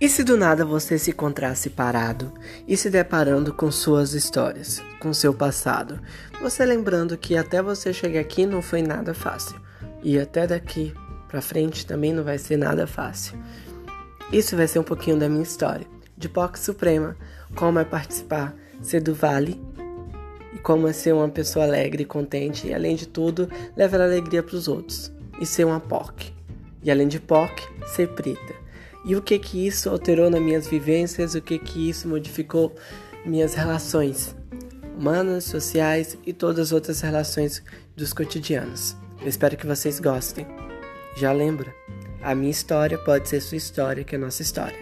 E se do nada você se encontrasse parado e se deparando com suas histórias, com seu passado, você lembrando que até você chegar aqui não foi nada fácil e até daqui para frente também não vai ser nada fácil. Isso vai ser um pouquinho da minha história, de POC Suprema, como é participar, ser do Vale e como é ser uma pessoa alegre e contente e além de tudo levar alegria para os outros e ser uma POC. E além de POC, ser preta e o que que isso alterou nas minhas vivências, o que que isso modificou minhas relações humanas, sociais e todas as outras relações dos cotidianos. Eu espero que vocês gostem. Já lembra, a minha história pode ser sua história, que é nossa história.